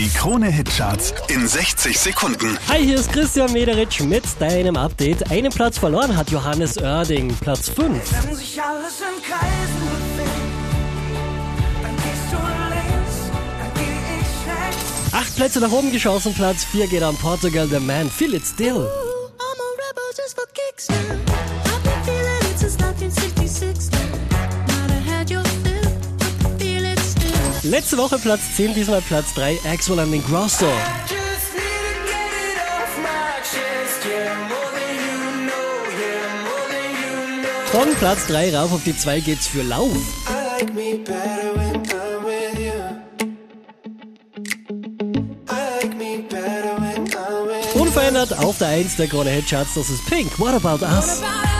Die Krone-Hitcharts in 60 Sekunden. Hi, hier ist Christian Mederitsch mit deinem Update. Einen Platz verloren hat Johannes Oerding, Platz 5. Wenn sich alles in Kreisen bewegt, dann gehst du links, dann geh ich rechts. Acht Plätze nach oben geschossen, Platz 4 geht an Portugal, The Man, Feel It Still. I'm Letzte Woche Platz 10, diesmal Platz 3, Axel an den you know. Von Platz 3 rauf auf die 2 geht's für Lauf. Unverändert auf der 1 der Krone Hitcharts, das ist Pink, What About Us? What about